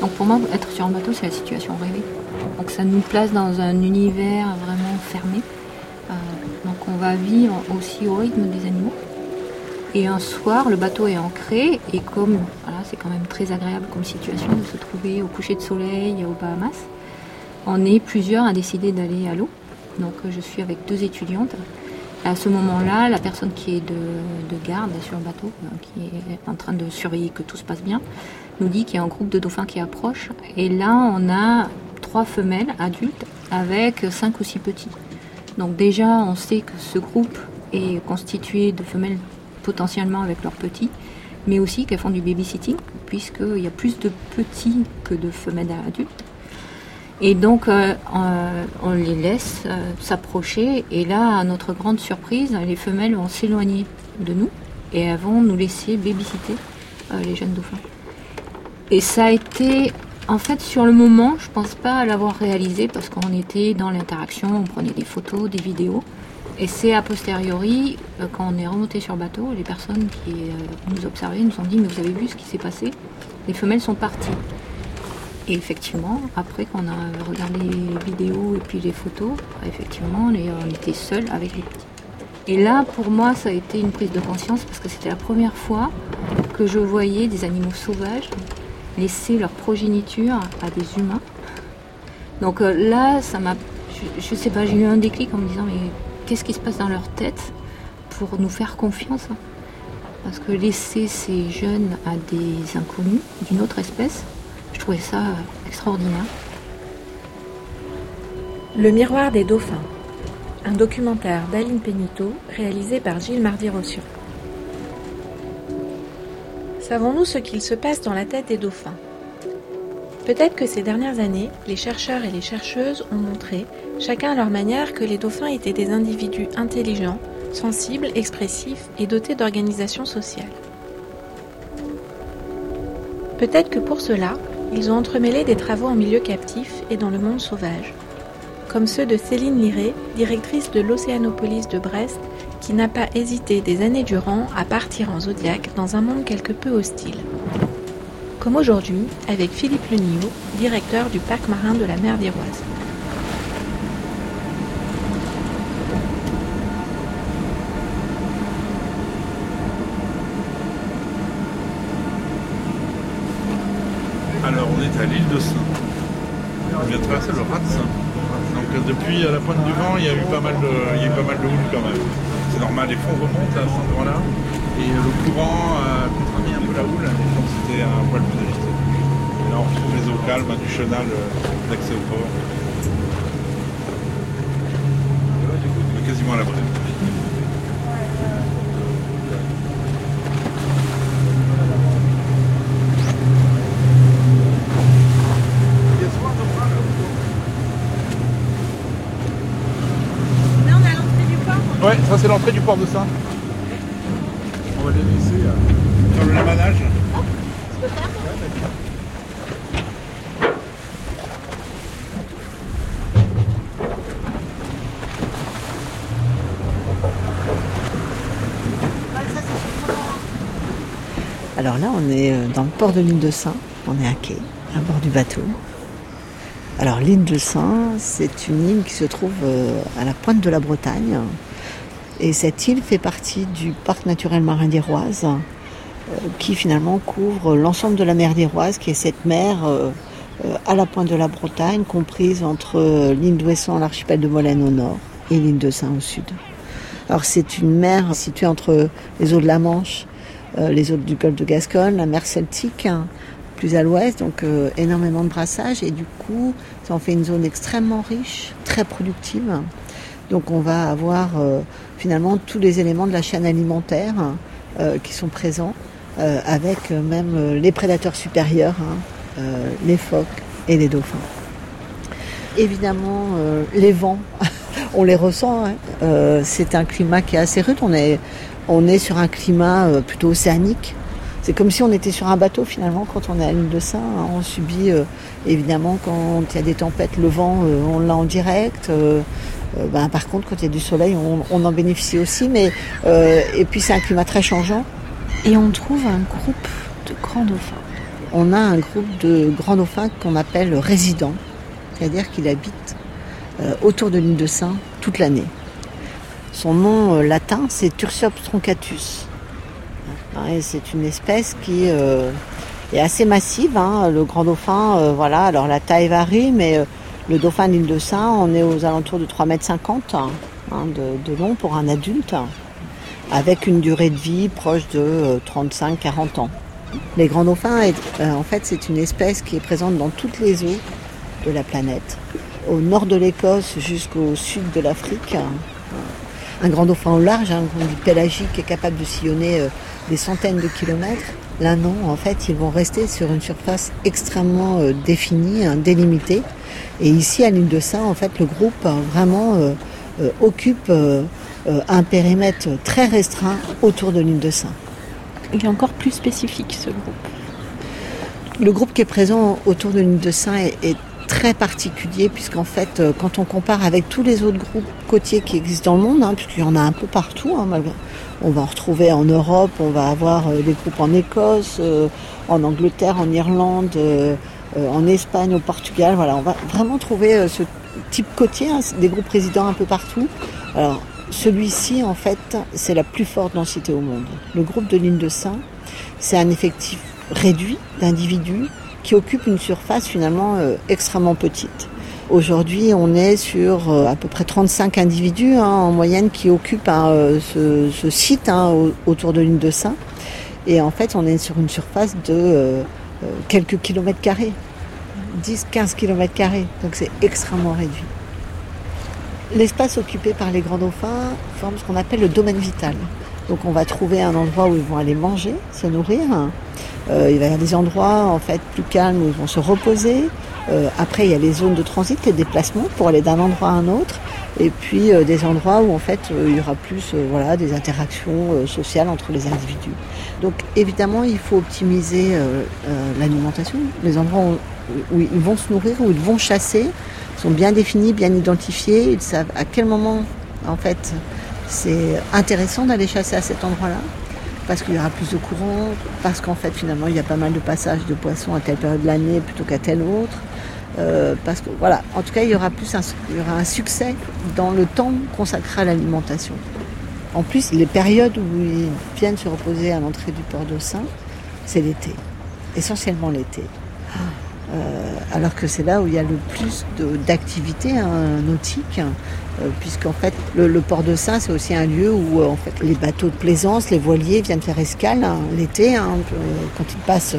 Donc pour moi, être sur un bateau, c'est la situation rêvée. Donc ça nous place dans un univers vraiment fermé. Euh, donc on va vivre aussi au rythme des animaux. Et un soir, le bateau est ancré et comme voilà, c'est quand même très agréable comme situation de se trouver au coucher de soleil aux Bahamas, on est plusieurs à décider d'aller à l'eau. Donc je suis avec deux étudiantes. À ce moment-là, la personne qui est de, garde sur le bateau, euh, qui est en train de surveiller que tout se passe bien, nous dit qu'il y a un groupe de dauphins qui approche. Et là, on a trois femelles adultes avec cinq ou six petits. Donc déjà, on sait que ce groupe est constitué de femelles potentiellement avec leurs petits, mais aussi qu'elles font du babysitting, puisqu'il y a plus de petits que de femelles adultes. Et donc, euh, on les laisse euh, s'approcher. Et là, à notre grande surprise, les femelles vont s'éloigner de nous et elles vont nous laisser babysitter euh, les jeunes dauphins. Et ça a été, en fait, sur le moment, je pense pas l'avoir réalisé parce qu'on était dans l'interaction, on prenait des photos, des vidéos. Et c'est a posteriori, quand on est remonté sur le bateau, les personnes qui nous observaient nous ont dit Mais vous avez vu ce qui s'est passé? Les femelles sont parties. Et effectivement, après qu'on a regardé les vidéos et puis les photos, effectivement, on était seuls avec les petits. Et là, pour moi, ça a été une prise de conscience parce que c'était la première fois que je voyais des animaux sauvages laisser leur progéniture à des humains. Donc euh, là, ça m'a, je, sais pas, j'ai eu un déclic en me disant mais qu'est-ce qui se passe dans leur tête pour nous faire confiance Parce que laisser ces jeunes à des inconnus d'une autre espèce, je trouvais ça extraordinaire. Le miroir des dauphins, un documentaire d'Aline Pénito réalisé par Gilles Mardi-Rossian. Savons-nous ce qu'il se passe dans la tête des dauphins Peut-être que ces dernières années, les chercheurs et les chercheuses ont montré, chacun à leur manière, que les dauphins étaient des individus intelligents, sensibles, expressifs et dotés d'organisation sociale. Peut-être que pour cela, ils ont entremêlé des travaux en milieu captif et dans le monde sauvage, comme ceux de Céline Liré, directrice de l'Océanopolis de Brest, qui n'a pas hésité des années durant à partir en zodiaque dans un monde quelque peu hostile. Comme aujourd'hui avec Philippe Lenillot, directeur du parc marin de la mer d'Iroise. Alors on est à l'île de Saint. On vient de traverser le Rat Donc depuis la pointe du vent, il y a eu pas mal de, il y a pas mal de houle quand même. C'est normal, les fonds remontent à cet endroit-là. Et euh, le courant a contraint un peu la houle, donc c'était un poil plus agité. Et là on retrouve les eaux calmes du chenal euh, d'accès au port. Quasiment à l'abri. Ouais, ça c'est l'entrée du port de Saint. On va les laisser euh, faire le lamanage. Alors là, on est euh, dans le port de l'île de Saint. On est à quai, à bord du bateau. Alors l'île de Saint, c'est une île qui se trouve euh, à la pointe de la Bretagne, et cette île fait partie du parc naturel marin d'Iroise, euh, qui finalement couvre l'ensemble de la mer d'Iroise, qui est cette mer euh, euh, à la pointe de la Bretagne, comprise entre l'île d'Ouessant, l'archipel de Molène au nord, et l'île de Saint au sud. Alors c'est une mer située entre les eaux de la Manche, les eaux du golfe de Gascogne, la mer Celtique, hein, plus à l'ouest, donc énormément de brassage, et du coup ça en fait une zone extrêmement riche, très productive. Donc on va avoir finalement tous les éléments de la chaîne alimentaire euh, qui sont présents, euh, avec même euh, les prédateurs supérieurs, hein, les phoques et les dauphins. Évidemment, les vents, on les ressent. Hein. c'est un climat qui est assez rude. On est, sur un climat plutôt océanique. C'est comme si on était sur un bateau finalement quand on est à l'île de Saint. Hein. On subit évidemment quand il y a des tempêtes, le vent, on l'a en direct. Euh, ben, par contre, quand il y a du soleil, on, en bénéficie aussi. Mais, euh, et puis c'est un climat très changeant. Et on trouve un groupe de grands dauphins. on a un groupe de grands dauphins qu'on appelle résidents, c'est-à-dire qu'il habite euh, autour de l'île de Saint toute l'année. Son nom euh, latin, c'est Tursiops troncatus. c'est une espèce qui euh, est assez massive. Hein. Le grand dauphin, voilà, alors la taille varie, mais le dauphin de l'île de Saint, on est aux alentours de 3,50 m hein, de, long pour un adulte, avec une durée de vie proche de 35-40 ans. Les grands dauphins, en fait, c'est une espèce qui est présente dans toutes les eaux de la planète, au nord de l'Écosse jusqu'au sud de l'Afrique. Un grand dauphin au large, un grand pélagique est capable de sillonner euh, des centaines de kilomètres. Là non, en fait, ils vont rester sur une surface extrêmement euh, définie, hein, délimitée. Et ici, à l'île de Saint, en fait, le groupe hein, vraiment euh, occupe un périmètre très restreint autour de l'île de Saint. Il est encore plus spécifique, ce groupe. Le groupe qui est présent autour de l'île de Saint est très particulier puisqu'en fait, euh, quand on compare avec tous les autres groupes côtiers qui existent dans le monde, hein, puisqu'il y en a un peu partout, hein, on va en retrouver en Europe, on va avoir euh, des groupes en Écosse, euh, en Angleterre, en Irlande, en Espagne, au Portugal. Voilà, on va vraiment trouver ce type côtier, hein, des groupes résidents un peu partout. Alors, celui-ci, en fait, c'est la plus forte densité au monde. Le groupe de l'île de Saint, c'est un effectif réduit d'individus qui occupe une surface finalement euh, extrêmement petite. Aujourd'hui, on est sur euh, à peu près 35 individus hein, en moyenne qui occupent hein, euh, ce, site autour de l'île de Saint. Et en fait, on est sur une surface de quelques kilomètres carrés, 10-15 kilomètres carrés. Donc c'est extrêmement réduit. L'espace occupé par les grands dauphins forme ce qu'on appelle le domaine vital. Donc on va trouver un endroit où ils vont aller manger, se nourrir, euh, il va y avoir des endroits en fait plus calmes où ils vont se reposer. Euh, après, il y a les zones de transit, les déplacements pour aller d'un endroit à un autre. Et puis euh, des endroits où en fait il y aura plus voilà, des interactions sociales entre les individus. Donc évidemment, il faut optimiser l'alimentation. Les endroits où, ils vont se nourrir, où ils vont chasser, sont bien définis, bien identifiés. Ils savent à quel moment en fait c'est intéressant d'aller chasser à cet endroit-là parce qu'il y aura plus de courant, parce qu'en fait finalement il y a pas mal de passages de poissons à telle période de l'année plutôt qu'à telle autre. Euh, parce que voilà, en tout cas il y aura plus un, il y aura un succès dans le temps consacré à l'alimentation. En plus, les périodes où ils viennent se reposer à l'entrée du port Saint, c'est l'été, essentiellement l'été. Euh, alors que c'est là où il y a le plus d'activités hein, nautiques, euh, puisqu'en fait le, port de Saint c'est aussi un lieu où euh, les bateaux de plaisance, les voiliers viennent faire escale hein, l'été hein, quand ils passent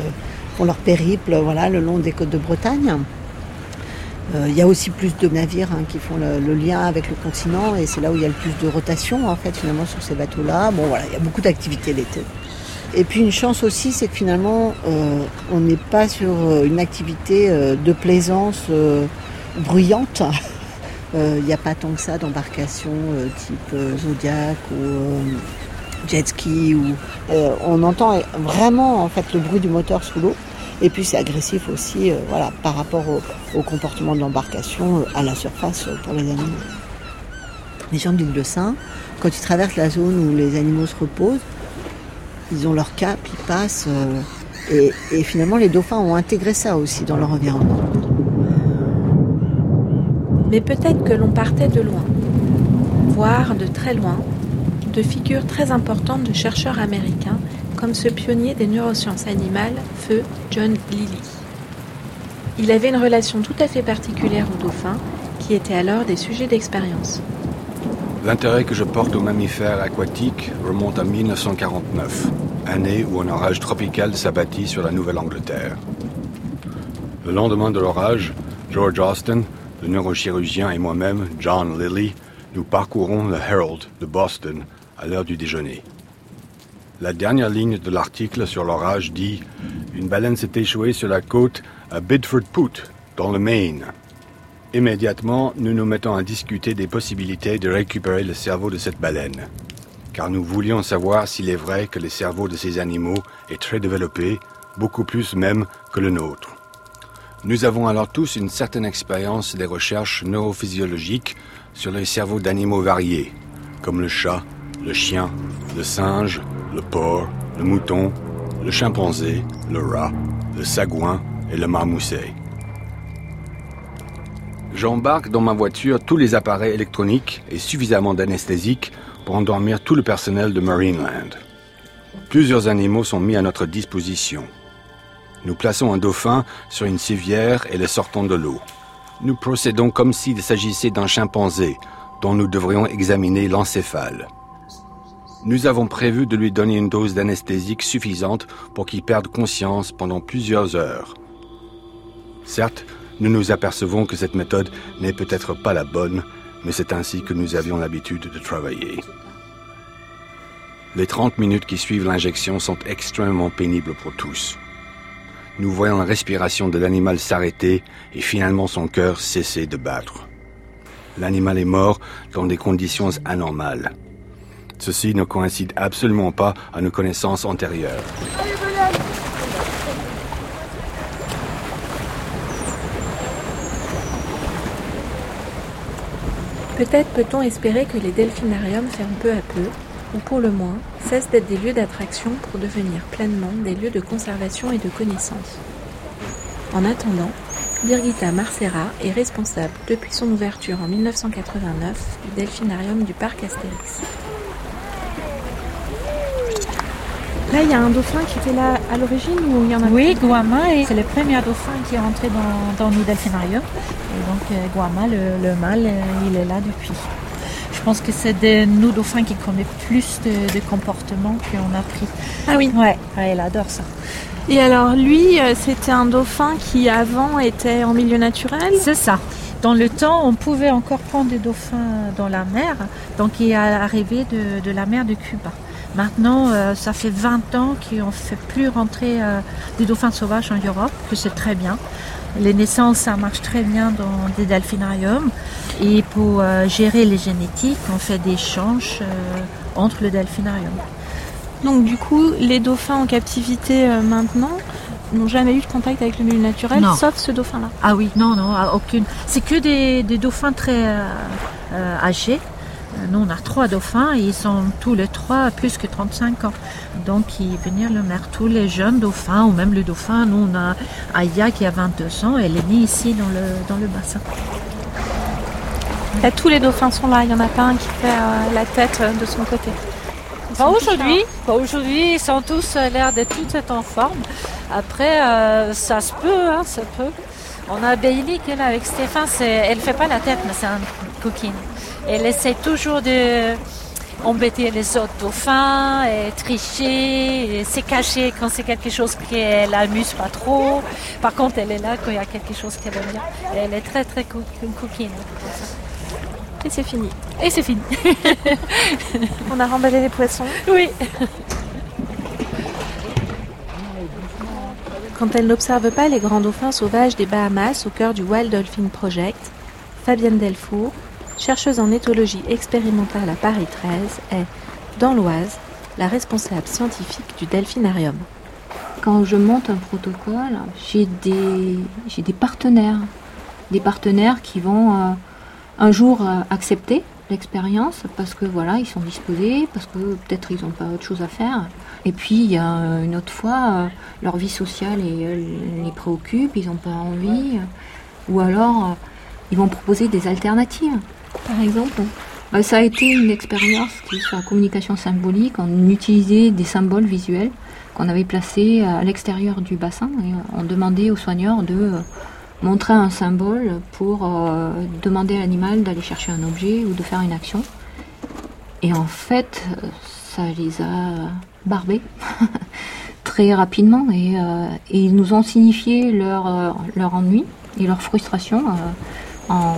font leur périple voilà le long des côtes de Bretagne. Il y a aussi plus de navires qui font le, lien avec le continent et c'est là où il y a le plus de rotation en fait finalement sur ces bateaux-là. Bon voilà, il y a beaucoup d'activités l'été. Et puis une chance aussi, c'est que finalement, euh, on n'est pas sur euh, une activité euh, de plaisance bruyante. Il n'y a pas tant que ça d'embarcations type Zodiac ou jet ski. On entend vraiment en fait le bruit du moteur sous l'eau. Et puis c'est agressif aussi voilà, par rapport au, comportement de l'embarcation à la surface pour les animaux. Les gens de l'île de Saint, quand ils traversent la zone où les animaux se reposent, ils ont leur cap, ils passent. Euh, et, finalement, les dauphins ont intégré ça aussi dans leur environnement. Mais peut-être que l'on partait de loin, voire de très loin, de figures très importantes de chercheurs américains, comme ce pionnier des neurosciences animales, feu John Lilly. Il avait une relation tout à fait particulière aux dauphins, qui étaient alors des sujets d'expérience. L'intérêt que je porte aux mammifères aquatiques remonte à 1949, année où un orage tropical s'abattit sur la Nouvelle-Angleterre. Le lendemain de l'orage, George Austin, le neurochirurgien et moi-même, John Lilly, nous parcourons le Herald de Boston à l'heure du déjeuner. La dernière ligne de l'article sur l'orage dit Une baleine s'est échouée sur la côte à Bidford Put, dans le Maine. Immédiatement, nous nous mettons à discuter des possibilités de récupérer le cerveau de cette baleine. Car nous voulions savoir s'il est vrai que le cerveau de ces animaux est très développé, beaucoup plus même que le nôtre. Nous avons alors tous une certaine expérience des recherches neurophysiologiques sur les cerveaux d'animaux variés, comme le chat, le chien, le singe, le porc, le mouton, le chimpanzé, le rat, le sagouin et le marmousset. J'embarque dans ma voiture tous les appareils électroniques et suffisamment d'anesthésiques pour endormir tout le personnel de Marineland. Plusieurs animaux sont mis à notre disposition. Nous plaçons un dauphin sur une civière et le sortons de l'eau. Nous procédons comme s'il s'agissait d'un chimpanzé dont nous devrions examiner l'encéphale. Nous avons prévu de lui donner une dose d'anesthésique suffisante pour qu'il perde conscience pendant plusieurs heures. Certes, nous nous apercevons que cette méthode n'est peut-être pas la bonne, mais c'est ainsi que nous avions l'habitude de travailler. Les 30 minutes qui suivent l'injection sont extrêmement pénibles pour tous. Nous voyons la respiration de l'animal s'arrêter et finalement son cœur cesser de battre. L'animal est mort dans des conditions anormales. Ceci ne coïncide absolument pas à nos connaissances antérieures. Peut-être peut-on espérer que les delphinariums ferment peu à peu, ou pour le moins cessent d'être des lieux d'attraction pour devenir pleinement des lieux de conservation et de connaissance. En attendant, Birgitta Marcera est responsable depuis son ouverture en 1989 du delphinarium du parc Astérix. Là, il y a un dauphin qui était là à l'origine ou il y en a Oui, Guama, c'est le premier dauphin qui est rentré dans, dans nos delphinariums. Et donc, euh, Guama, le, le mâle, euh, il est là depuis. Je pense que c'est de nous dauphins qui connaît plus de, de comportements qu'on a pris. Ah oui. Ouais, ouais, il adore ça. Et alors lui, euh, c'était un dauphin qui avant était en milieu naturel? C'est ça. Dans le temps, on pouvait encore prendre des dauphins dans la mer, donc il est arrivé de, de la mer de Cuba. Maintenant, euh, ça fait 20 ans qu'on ne fait plus rentrer euh, des dauphins sauvages en Europe, que c'est très bien. Les naissances, ça marche très bien dans des delphinariums. Et pour euh, gérer les génétiques, on fait des échanges euh, entre le delphinarium. Donc du coup, les dauphins en captivité maintenant n'ont jamais eu de contact avec le milieu naturel, Non. sauf ce dauphin-là. Ah oui, non, non, ah, aucune. C'est que des, des dauphins très euh, âgés. Nous, on a trois dauphins et ils sont tous les trois à plus que 35 ans. Donc, ils viennent le mer. Tous les jeunes dauphins, ou même le dauphin, nous, on a Aya qui a 22 ans, elle est née ici dans le, dans le bassin. Là, tous les dauphins sont là, il n'y en a pas un qui fait euh, la tête euh, de son côté. Pas aujourd'hui. Pas aujourd'hui. Ils sont tous euh, l'air d'être tous être en forme. Après, euh, ça se peut, hein, ça peut. On a Bailey qui est là avec Stéphane. C'est, elle fait pas la tête, mais c'est une coquine. Elle essaie toujours de embêter les autres dauphins, et tricher, et se cacher quand c'est quelque chose qui l'amuse pas trop. Par contre, elle est là quand il y a quelque chose qu'elle aime bien. Elle est très très co- une coquine. Et c'est fini. Et c'est fini. On a remballé les poissons. oui. Quand elle n'observe pas les grands dauphins sauvages des Bahamas au cœur du Wild Dolphin Project, Fabienne Delfour, chercheuse en éthologie expérimentale à Paris 13, est, dans l'Oise, la responsable scientifique du delphinarium. Quand je monte un protocole, j'ai des, des partenaires. Des partenaires qui vont euh, un jour euh, accepter l'expérience parce que voilà, ils sont disposés, parce que peut-être ils n'ont pas autre chose à faire. Et puis il y a euh, une autre fois, leur vie sociale les préoccupe, ils n'ont pas envie. ou alors ils vont proposer des alternatives. Par exemple, bah, ça a été une expérience qui sur la communication symbolique. On utilisait des symboles visuels qu'on avait placés à l'extérieur du bassin et on demandait aux soigneurs de euh, montrer un symbole pour euh, demander à l'animal d'aller chercher un objet ou de faire une action. Et en fait, euh, ça les a barbés très rapidement et, euh, ils nous ont signifié leur, euh, leur ennui et leur frustration euh, en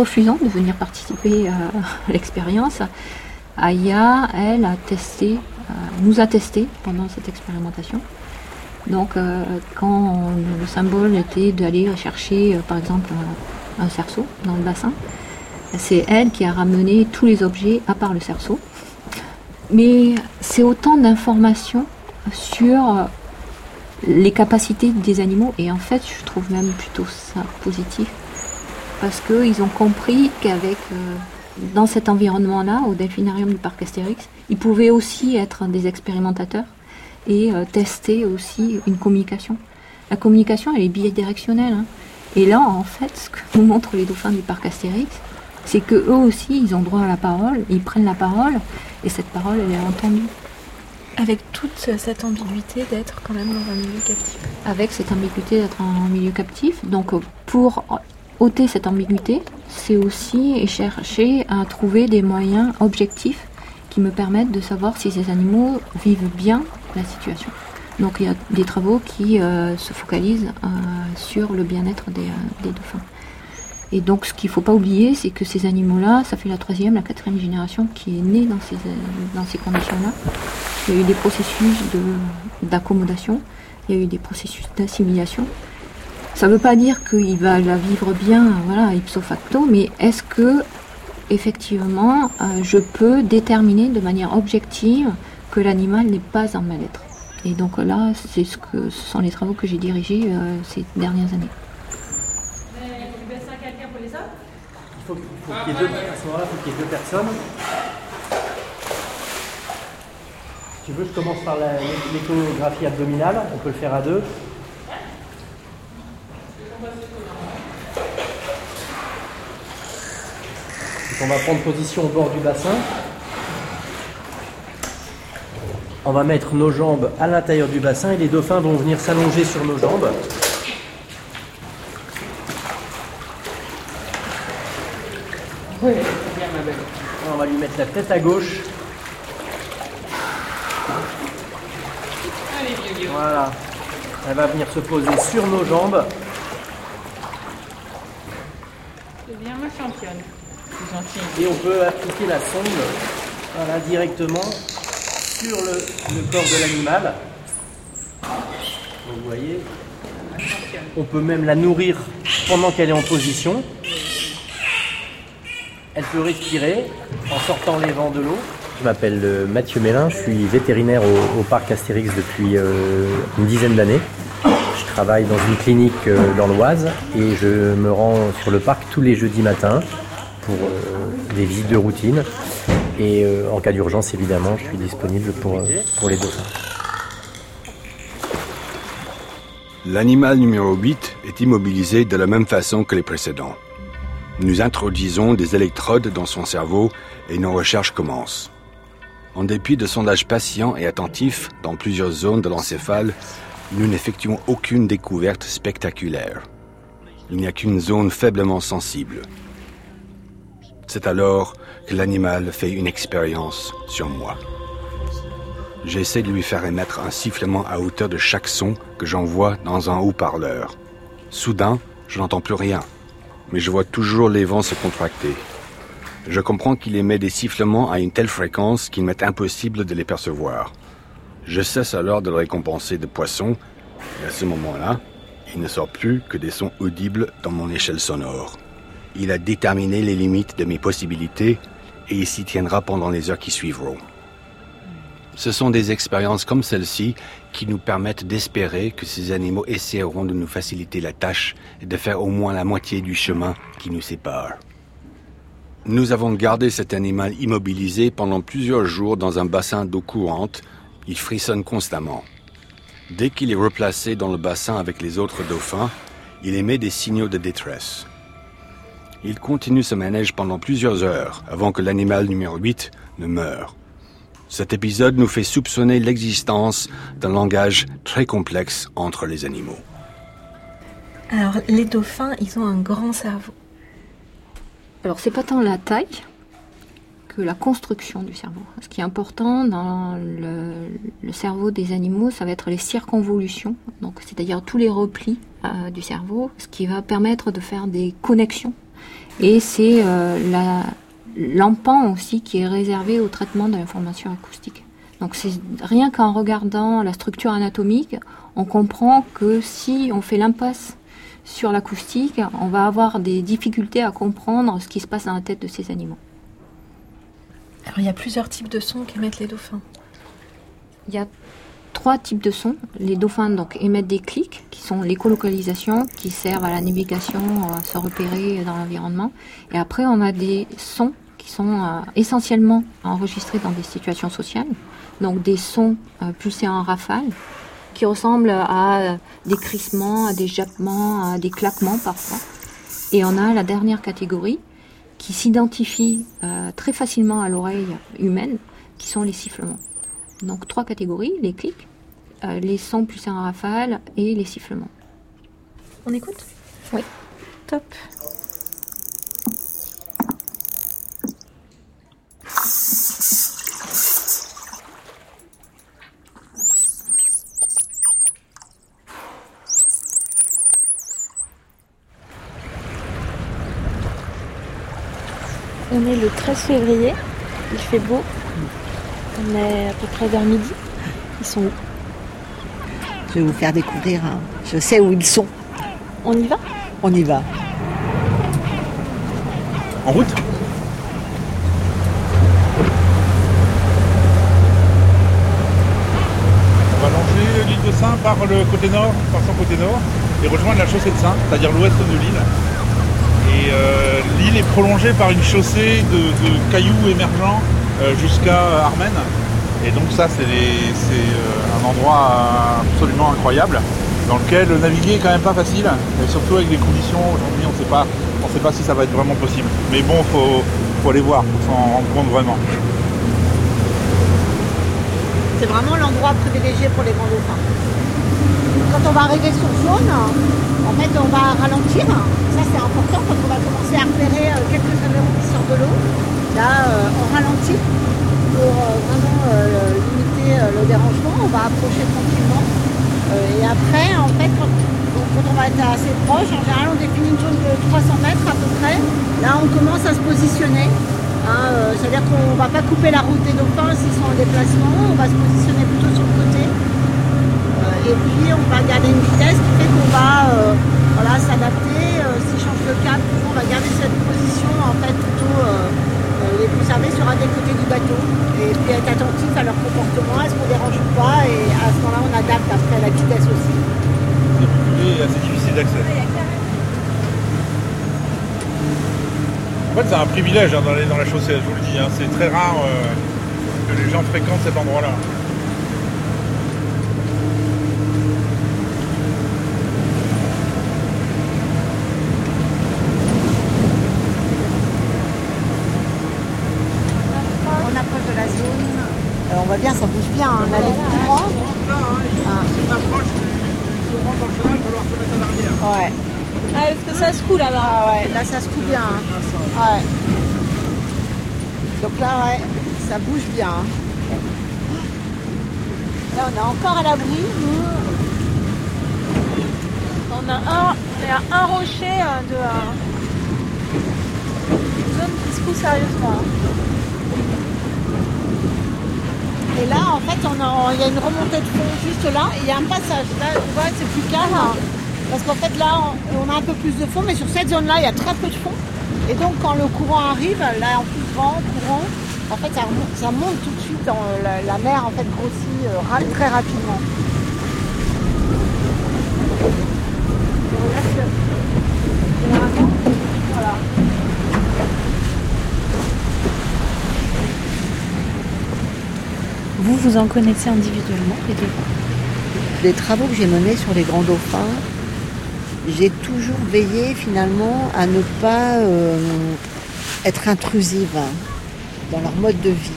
refusant de venir participer à l'expérience. Aya, elle, a testé, euh, nous a testé pendant cette expérimentation. Donc, euh, quand le symbole était d'aller chercher, euh, par exemple, un, cerceau dans le bassin, c'est elle qui a ramené tous les objets à part le cerceau. Mais c'est autant d'informations sur euh, les capacités des animaux et en fait, je trouve même plutôt ça positif parce qu'ils ont compris qu'avec euh, dans cet environnement-là, au delphinarium du parc Astérix, ils pouvaient aussi être des expérimentateurs et euh, tester aussi une communication. la communication elle est bidirectionnelle. hein. Et là, en fait, ce que nous montrent les dauphins du parc Astérix, c'est que eux aussi, ils ont droit à la parole, ils prennent la parole, et cette parole, elle est entendue. Avec toute cette ambiguïté d'être quand même dans un milieu captif. Avec cette ambiguïté d'être en milieu captif. Donc, euh, pour ôter cette ambiguïté, c'est aussi chercher à trouver des moyens objectifs qui me permettent de savoir si ces animaux vivent bien la situation. Donc il y a des travaux qui euh, se focalisent euh, sur le bien-être des, euh, des dauphins. Et donc ce qu'il ne faut pas oublier, c'est que ces animaux-là, ça fait la troisième, la quatrième génération qui est née dans ces, dans ces conditions-là. Il y a eu des processus d'accommodation, il y a eu des processus d'assimilation. Ça ne veut pas dire qu'il va la vivre bien, voilà, ipso facto, mais est-ce que effectivement, euh, je peux déterminer de manière objective que l'animal n'est pas en mal-être? Et donc là, c'est ce que ce sont les travaux que j'ai dirigés euh, ces dernières années. Il faut, faut qu'il y ait deux, à ce moment-là, il faut qu'il y ait deux personnes. Si tu veux, je commence par l'échographie abdominale. On peut le faire à deux. Donc, on va prendre position au bord du bassin. On va mettre nos jambes à l'intérieur du bassin et les dauphins vont venir s'allonger sur nos jambes. On va lui mettre la tête à gauche. Voilà. Elle va venir se poser sur nos jambes. C'est bien ma championne. Et on peut appliquer la sonde voilà, directement sur le, le corps de l'animal. Vous voyez, on peut même la nourrir pendant qu'elle est en position. Elle peut respirer en sortant les vents de l'eau. Je m'appelle euh, Mathieu Mélin, je suis vétérinaire au, au parc Astérix depuis euh, une dizaine d'années. Travaille dans une clinique euh, dans l'Oise et je me rends sur le parc tous les jeudis matins pour euh, des visites de routine. Et euh, en cas d'urgence, évidemment, je suis disponible pour, pour les dauphins. L'animal numéro 8 est immobilisé de la même façon que les précédents. Nous introduisons des électrodes dans son cerveau et nos recherches commencent. En dépit de sondages patients et attentifs dans plusieurs zones de l'encéphale, nous n'effectuons aucune découverte spectaculaire. Il n'y a qu'une zone faiblement sensible. C'est alors que l'animal fait une expérience sur moi. J'essaie de lui faire émettre un sifflement à hauteur de chaque son que j'envoie dans un haut-parleur. Soudain, je n'entends plus rien, mais je vois toujours les vents se contracter. Je comprends qu'il émet des sifflements à une telle fréquence qu'il m'est impossible de les percevoir. Je cesse alors de le récompenser de poissons, et à ce moment-là, il ne sort plus que des sons audibles dans mon échelle sonore. Il a déterminé les limites de mes possibilités et il s'y tiendra pendant les heures qui suivront. Ce sont des expériences comme celle-ci qui nous permettent d'espérer que ces animaux essaieront de nous faciliter la tâche et de faire au moins la moitié du chemin qui nous sépare. Nous avons gardé cet animal immobilisé pendant plusieurs jours dans un bassin d'eau courante. Il frissonne constamment. Dès qu'il est replacé dans le bassin avec les autres dauphins, il émet des signaux de détresse. Il continue ce manège pendant plusieurs heures avant que l'animal numéro 8 ne meure. Cet épisode nous fait soupçonner l'existence d'un langage très complexe entre les animaux. Alors, les dauphins, ils ont un grand cerveau. Alors, c'est pas tant la taille la construction du cerveau. Ce qui est important dans le, cerveau des animaux, ça va être les circonvolutions, donc c'est-à-dire tous les replis euh, du cerveau, ce qui va permettre de faire des connexions. Et c'est euh, l'empan aussi qui est réservé au traitement de l'information acoustique. Donc c'est rien qu'en regardant la structure anatomique, on comprend que si on fait l'impasse sur l'acoustique, on va avoir des difficultés à comprendre ce qui se passe dans la tête de ces animaux. Alors, il y a plusieurs types de sons qu'émettent les dauphins. Il y a trois types de sons. Les dauphins donc émettent des clics, qui sont l'écolocalisation, qui servent à la navigation, à se repérer dans l'environnement. Et après, on a des sons qui sont euh, essentiellement enregistrés dans des situations sociales. Donc des sons euh, pulsés en rafale, qui ressemblent à des crissements, à des jappements, à des claquements parfois. Et on a la dernière catégorie qui s'identifie euh, très facilement à l'oreille humaine, qui sont les sifflements. Donc trois catégories, les clics, euh, les sons plus en rafale et les sifflements. On écoute? Oui. Top. Le 13 février, il fait beau. On est à peu près vers midi. Ils sont où? Je vais vous faire découvrir. hein. Je sais où ils sont. On y va? On y va. En route? On va longer l'île de Saint par le côté nord, par son côté nord, et rejoindre la chaussée de Saint, c'est-à-dire l'ouest de l'île. Et euh, l'île est prolongée par une chaussée de, cailloux émergents euh, jusqu'à Armen. Et donc ça, c'est euh, un endroit absolument incroyable, dans lequel naviguer est quand même pas facile, et surtout avec les conditions aujourd'hui, on ne sait pas, on sait pas si ça va être vraiment possible. Mais bon, faut, faut aller voir pour s'en rendre compte vraiment. C'est vraiment l'endroit privilégié pour les grands dauphins. Quand on va arriver sur zone, en fait, on va ralentir. Ça, c'est important quand on va commencer à repérer euh, quelques avirons qui sortent de l'eau. Là, euh, on ralentit pour euh, vraiment limiter le dérangement. On va approcher tranquillement. Et après, en fait, quand, on va être assez proche, en général, on définit une zone de 300 mètres à peu près. Là, on commence à se positionner. Hein, C'est-à-dire qu'on ne va pas couper la route des dauphins s'ils sont en déplacement, on va se positionner plutôt sur et puis on va garder une vitesse qui fait qu'on va euh, voilà, s'adapter. Euh, S'ils changent de cap, on va garder cette position en fait plutôt euh, euh, les conserver sur un des côtés du bateau. Et puis être attentif à leur comportement, est-ce qu'on dérange ou pas. Et à ce moment-là, on adapte après la vitesse aussi. C'est assez difficile d'accès. En fait, c'est un privilège hein, d'aller dans la chaussée, je vous le dis. hein. C'est très rare euh, que les gens fréquentent cet endroit-là. On approche de la zone. Euh, on voit bien, hein. Là, les courants. Ah. Ouais. Ah, parce que ça se coule là-bas. Ah ouais, là ça se coule bien. hein. Ouais. Donc là, ouais, ça bouge bien. hein. Là, on est encore à l'abri. On a un, on est à un rocher euh, de euh, une zone qui se coule sérieusement. Et là, en fait, il y a une remontée de fond juste là. Et il y a un passage. Là, tu vois, c'est plus calme. hein. Parce qu'en fait, là, on, a un peu plus de fond. Mais sur cette zone-là, il y a très peu de fond. Et donc, quand le courant arrive, là, en plus vent, courant, en fait, ça monte tout de suite. dans la, la mer, en fait, grossit euh, très rapidement. Et on laisse le- généralement, Voilà. Vous, en connaissez individuellement les deux Les travaux que j'ai menés sur les grands dauphins, j'ai toujours veillé finalement à ne pas euh, être intrusive hein, dans leur mode de vie.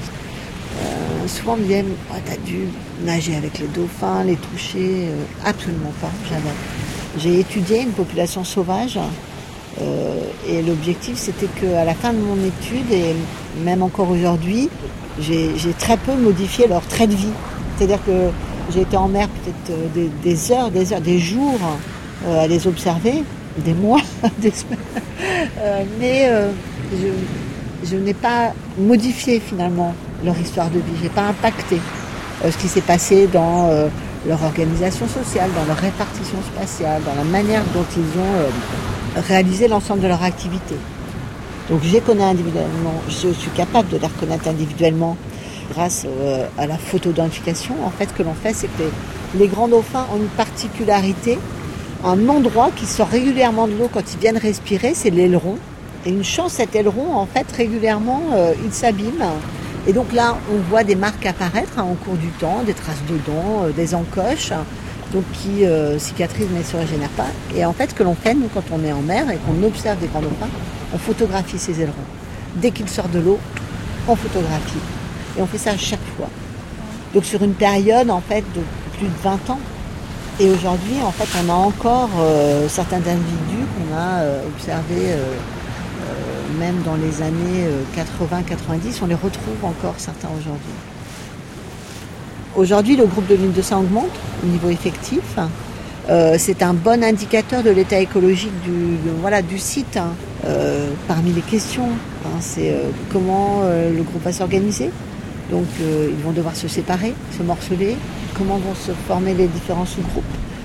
Euh, souvent on me disait, Oh, t'as dû nager avec les dauphins, les toucher. Euh, absolument pas, jamais. J'ai étudié une population sauvage euh, et l'objectif c'était qu'à la fin de mon étude, et même encore aujourd'hui, j'ai très peu modifié leur trait de vie. C'est-à-dire que j'ai été en mer peut-être euh, des, heures, des heures, des jours euh, à les observer, des mois, des semaines. Euh, mais je, je n'ai pas modifié finalement leur histoire de vie. Je n'ai pas impacté ce qui s'est passé dans leur organisation sociale, dans leur répartition spatiale, dans la manière dont ils ont réalisé l'ensemble de leur activité. Donc je les connais individuellement, je suis capable de les reconnaître individuellement grâce euh, à la photo-identification. En fait, ce que l'on fait, c'est que les, grands dauphins ont une particularité, un endroit qui sort régulièrement de l'eau quand ils viennent respirer, c'est l'aileron. Et une chance, cet aileron, en fait, régulièrement, euh, il s'abîme. Et donc là, on voit des marques apparaître hein, au cours du temps, des traces de dents, euh, des encoches. donc qui euh, cicatrise mais ne se régénère pas. Et en fait, ce que l'on fait, nous, quand on est en mer et qu'on observe des grands dauphins, on photographie ces ailerons. Dès qu'ils sortent de l'eau, on photographie. Et on fait ça à chaque fois. Donc sur une période, en fait, de plus de 20 ans. Et aujourd'hui, en fait, on a encore euh, certains individus qu'on a euh, observés euh, même dans les années 80-90. On les retrouve encore certains aujourd'hui. Aujourd'hui, le groupe de l'île de Saint augmente au niveau effectif. Euh, c'est un bon indicateur de l'état écologique du, voilà, du site. hein. Euh, parmi les questions, hein, c'est euh, comment le groupe va s'organiser. Donc, ils vont devoir se séparer, se morceler. Comment vont se former les différents sous-groupes?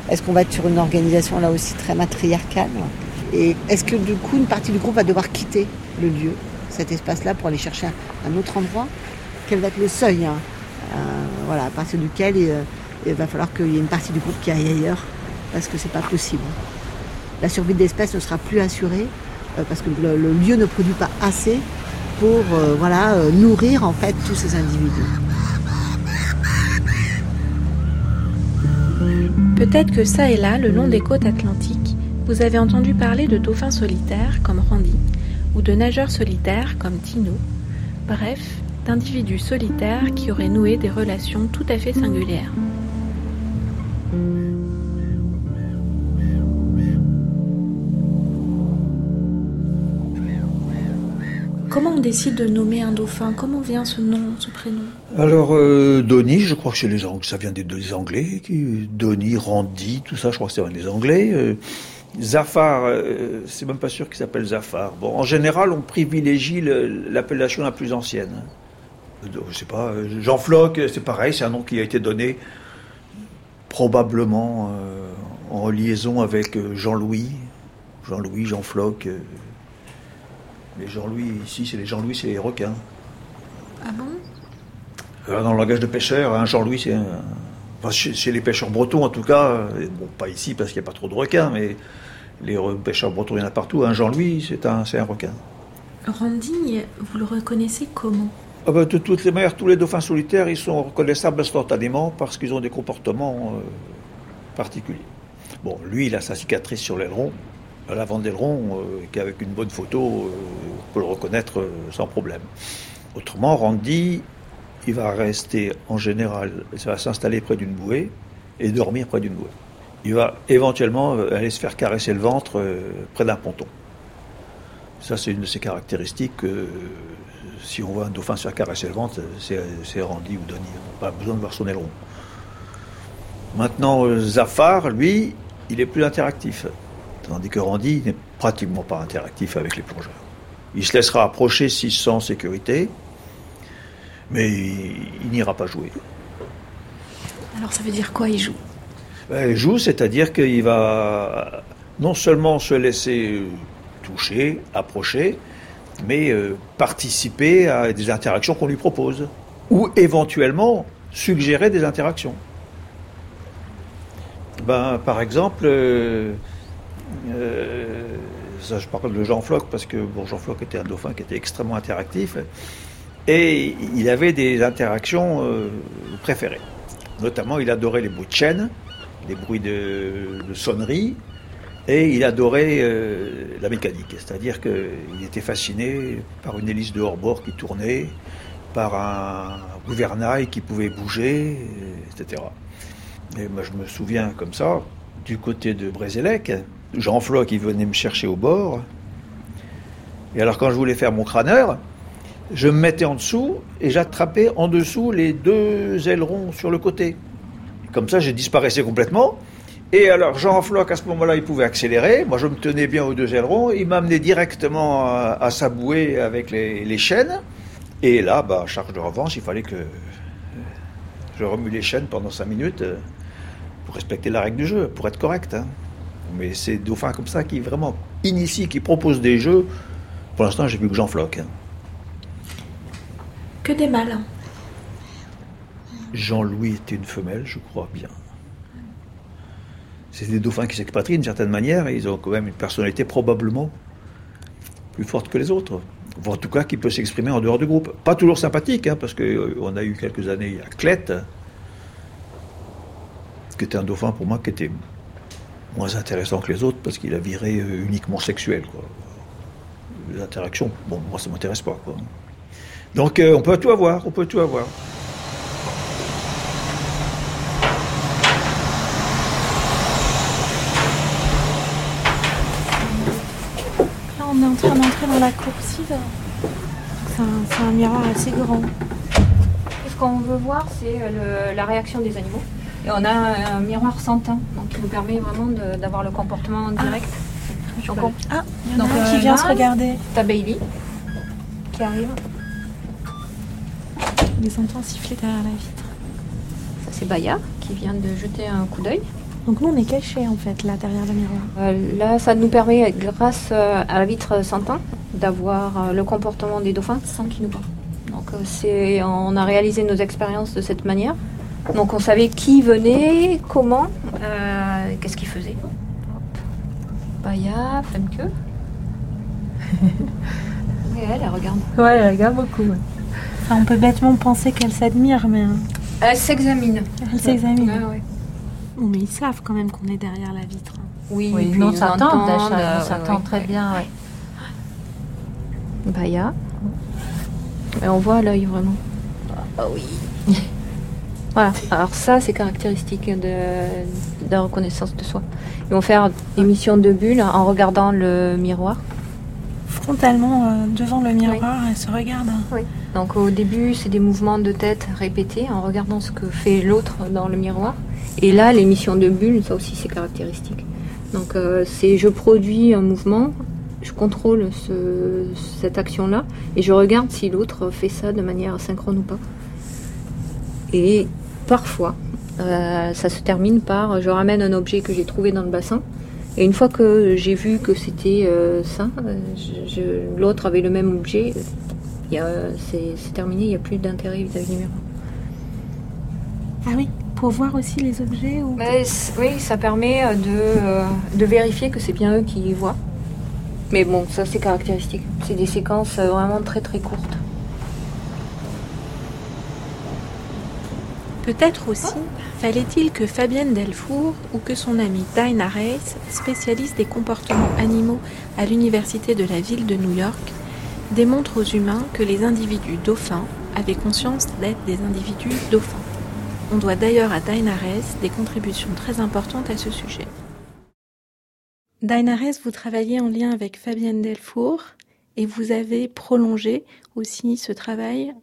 Est-ce qu'on va être sur une organisation là aussi très matriarcale? Et est-ce que du coup, une partie du groupe va devoir quitter le lieu, cet espace-là, pour aller chercher un, autre endroit? Quel va être le seuil hein? À partir duquel il va falloir qu'il y ait une partie du groupe qui aille ailleurs parce que c'est pas possible. La survie de l'espèce ne sera plus assurée euh, parce que le, lieu ne produit pas assez pour euh, euh, nourrir en fait tous ces individus. Peut-être que ça et là, le long des côtes atlantiques, vous avez entendu parler de dauphins solitaires comme Randy, ou de nageurs solitaires comme Tino, bref, d'individus solitaires qui auraient noué des relations tout à fait singulières. On décide de nommer un dauphin Comment vient ce nom, ce prénom? Alors, euh, Donny, je crois que chez les Anglais, ça vient des, Anglais. qui- Donny, Randy, tout ça, je crois que ça vient des Anglais. Euh, Zafar, euh, c'est même pas sûr qu'il s'appelle Zafar. Bon, en général, on privilégie l'appellation la plus ancienne. Euh, Je sais pas, Jean Floc, c'est pareil, c'est un nom qui a été donné probablement en liaison avec Jean-Louis. Jean-Louis, Jean Floc. Euh. les Jean-Louis, ici, c'est les Jean-Louis, c'est les requins. Ah bon? Alors, dans le langage de pêcheur, un Jean-Louis, c'est un... enfin, chez, les pêcheurs bretons, en tout cas, euh, bon, pas ici parce qu'il n'y a pas trop de requins, mais les pêcheurs bretons, il y en a partout. Un Jean-Louis, c'est un, un requin. Randy, vous le reconnaissez comment? Ah ben, de toutes les manières, tous les dauphins solitaires, ils sont reconnaissables instantanément parce qu'ils ont des comportements euh, particuliers. Bon, lui, il a sa cicatrice sur l'aileron, à l'avant de l'aileron, euh, qu'avec une bonne photo, euh, on peut le reconnaître euh, sans problème. Autrement, Randy, il va rester en général, ça va s'installer près d'une bouée et dormir près d'une bouée. Il va éventuellement aller se faire caresser le ventre près d'un ponton. Ça, c'est une de ses caractéristiques. si on voit un dauphin se faire caresser le ventre, c'est Randy ou Donny. On n'a pas besoin de voir son aileron. Maintenant, Zafar, lui, il est plus interactif. Tandis que Randy n'est pratiquement pas interactif avec les plongeurs. Il se laissera approcher s'il se sent en sécurité, mais il, n'ira pas jouer. Alors ça veut dire quoi il joue? Ben, il joue, c'est-à-dire qu'il va non seulement se laisser toucher, approcher, mais euh, participer à des interactions qu'on lui propose, ou éventuellement suggérer des interactions. Ben, par exemple, euh, ça, je parle de Jean Floc parce que Jean Floc était un dauphin qui était extrêmement interactif et il avait des interactions euh, préférées. Notamment, il adorait les bruits de chaîne, les bruits de, de sonnerie, et il adorait euh, la mécanique. C'est-à-dire qu'il était fasciné par une hélice de hors-bord qui tournait, par un gouvernail qui pouvait bouger, etc. Et moi, je me souviens comme ça, du côté de Brézélec, Jean Floc qui venait me chercher au bord. Et alors, quand je voulais faire mon crâneur, je me mettais en dessous et j'attrapais en dessous les deux ailerons sur le côté. Comme ça, je disparaissais complètement. Et alors, Jean Floc, à ce moment-là, il pouvait accélérer. Moi, je me tenais bien aux deux ailerons. Il m'amenait directement à, à sa bouée avec les, chaînes. Et là, bah, charge de revanche, il fallait que je remue les chaînes pendant cinq minutes euh, pour respecter la règle du jeu, pour être correct. hein. Mais c'est dauphins comme ça qui vraiment initient, qui proposent des jeux. Pour l'instant, j'ai vu que Jean Floc. hein. Que des malins. Jean-Louis était une femelle, je crois bien. C'est des dauphins qui s'expatrient d'une certaine manière et ils ont quand même une personnalité probablement plus forte que les autres. Ou en tout cas, qui peut s'exprimer en dehors du groupe. Pas toujours sympathique, hein, parce qu'on a eu quelques années, a Clette, qui était un dauphin pour moi qui était moins intéressant que les autres parce qu'il a viré euh, uniquement sexuel. Quoi. Les interactions, bon, moi ça m'intéresse pas. Quoi. Donc euh, on peut tout avoir, on peut tout avoir. Là, on est en train d'entrer dans la coursive. C'est un, un miroir assez grand. Ce qu'on veut voir, c'est euh, la réaction des animaux. Et on a un miroir sans teint, donc qui nous permet vraiment d'avoir le comportement direct. Donc, Ah, il y en a Donc, un euh, qui vient là, se regarder. T'as Bailey qui arrive. On les entend siffler derrière la vitre. Ça, c'est Baya qui vient de jeter un coup d'œil. Donc nous, on est cachés en fait, là, derrière le miroir. Euh, là, ça nous permet, grâce euh, à la vitre sans teint, d'avoir euh, le comportement des dauphins sans qu'ils nous parlent. Donc, c'est, on a réalisé nos expériences de cette manière. Donc, on savait qui venait, comment, euh, qu'est-ce qu'il faisait. Baya, Femke. Oui, elle, elle regarde. Ouais, elle regarde beaucoup. Enfin, on peut bêtement penser qu'elle s'admire, mais euh, Elle s'examine. elle s'examine. Ouais, ouais. Bon, mais ils savent quand même qu'on est derrière la vitre. Oui, Oui, puis nous, on ils s'attend entendent, déjà, euh, on s'attend ouais, très ouais. bien. ouais. Baya. Et on voit l'œil vraiment. Ah oui. voilà. Alors ça, c'est caractéristique de, de la reconnaissance de soi. Ils vont faire des missions de bulles en regardant le miroir. Frontalement, euh, devant le miroir, elle se regarde. Donc au début, c'est des mouvements de tête répétés en regardant ce que fait l'autre dans le miroir. Et là, les missions de bulles, ça aussi, c'est caractéristique. Donc euh, c'est je produis un mouvement, je contrôle ce- cette action-là et je regarde si l'autre fait ça de manière synchrone ou pas. Et parfois, euh, ça se termine par je ramène un objet que j'ai trouvé dans le bassin. Et une fois que j'ai vu que c'était euh, ça, euh, je- je- l'autre avait le même objet, y a- c'est c'est terminé, il n'y a plus d'intérêt vis-à-vis du miroir. Ah oui, pour voir aussi les objets ou... Mais oui, ça permet de, de vérifier que c'est bien eux qui voient. Mais bon, ça c'est caractéristique. C'est des séquences vraiment très très courtes. Peut-être aussi fallait-il que Fabienne Delfour ou que son amie Dinah Reis, spécialiste des comportements animaux à l'université de la ville de New York, démontrent aux humains que les individus dauphins avaient conscience d'être des individus dauphins. On doit d'ailleurs à Dinah Reis des contributions très importantes à ce sujet. Dinah Reis, vous travaillez en lien avec Fabienne Delfour et vous avez prolongé aussi ce travail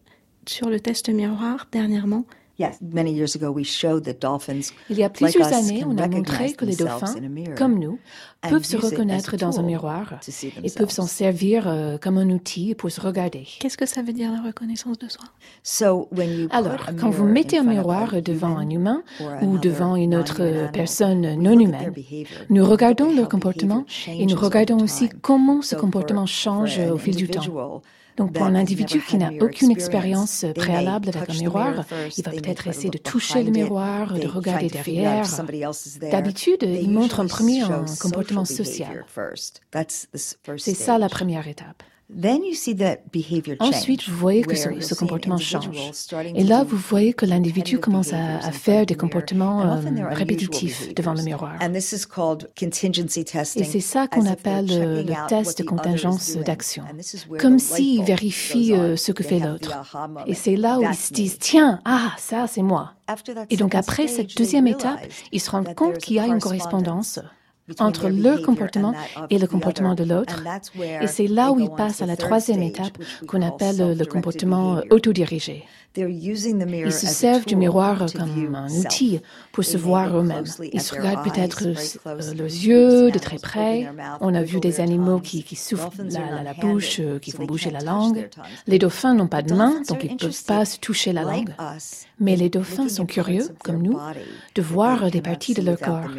sur le test miroir dernièrement Yes, many years ago we showed that dolphins Il y a like plusieurs us, années, can on a recognize montré que les themselves dauphins, in a mirror comme nous, and peuvent se reconnaître dans un miroir et peuvent s'en themselves. servir euh, comme un outil pour se regarder. Qu'est-ce que ça veut dire la reconnaissance de soi? Alors, a quand vous mirror mettez in un miroir a devant un humain ou devant une autre personne non humaine, nous regardons leur comportement et nous regardons aussi comment ce comportement change an au fil du temps. Donc pour un individu qui n'a aucune expérience may préalable avec un miroir, il va peut-être essayer de toucher le miroir, de regarder derrière. D'habitude, il montre en premier un comportement social C'est ça la première étape. Then you see that behavior change, Ensuite, vous voyez que ce, comportement change. Et là, vous voyez que l'individu commence à, faire des comportements euh, répétitifs devant le miroir. And this is called contingency testing, Et c'est ça qu'on appelle euh, le test de contingence d'action. Comme goes on. euh, ce que fait l'autre. Et c'est là où ils se disent, tiens, ah, ça c'est moi. Et donc après cette deuxième étape, ils se rendent compte qu'il y a une correspondance entre their leur comportement et le the comportement de l'autre. Et c'est là où ils passent à la troisième étape qu'on appelle le comportement autodirigé. Ils se servent du miroir comme un outil pour se voir eux-mêmes. Ils se regardent peut-être euh, leurs yeux de très près. On a vu des animaux qui, Dolphins la, la- bouche, euh, qui font bouger la langue. Les dauphins n'ont pas de main, donc ils ne peuvent pas se toucher la langue. Mais les in dauphins sont curieux, comme nous, de voir des parties de leur corps.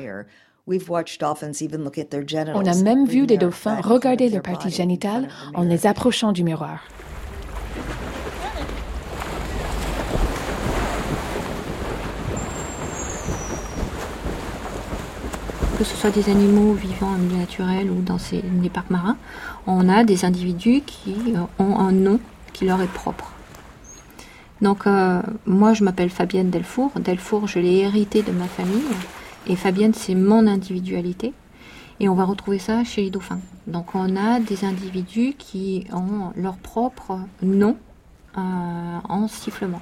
The mirror. We've watched dolphins even look at their genitals, On a même vu des dauphins regarder génitales of the en les approchant du miroir. que ce soit des animaux vivant en milieu naturel ou dans ces- les parcs marins, on a des individus qui euh, ont un nom qui leur est propre. Donc euh, moi je m'appelle Fabienne Delfour. Delfour je l'ai hérité de ma famille et Fabienne c'est mon individualité. Et on va retrouver ça chez les dauphins. Donc on a des individus qui ont leur propre nom euh, en sifflement.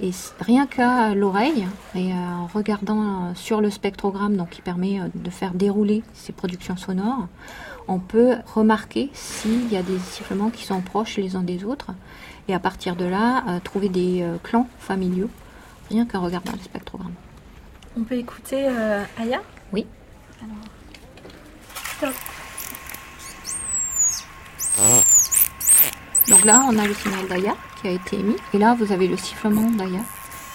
Et rien qu'à l'oreille, et en regardant sur le spectrogramme, donc qui permet euh, de faire dérouler ces productions sonores, on peut remarquer s'il y a des sifflements qui sont proches les uns des autres, et à partir de là, euh, trouver des euh, clans familiaux, rien qu'en regardant le spectrogramme. On peut écouter Aya? Oui. Top. Donc là, on a le signal d'Aya qui a été émis. Et là, vous avez le sifflement d'Aya.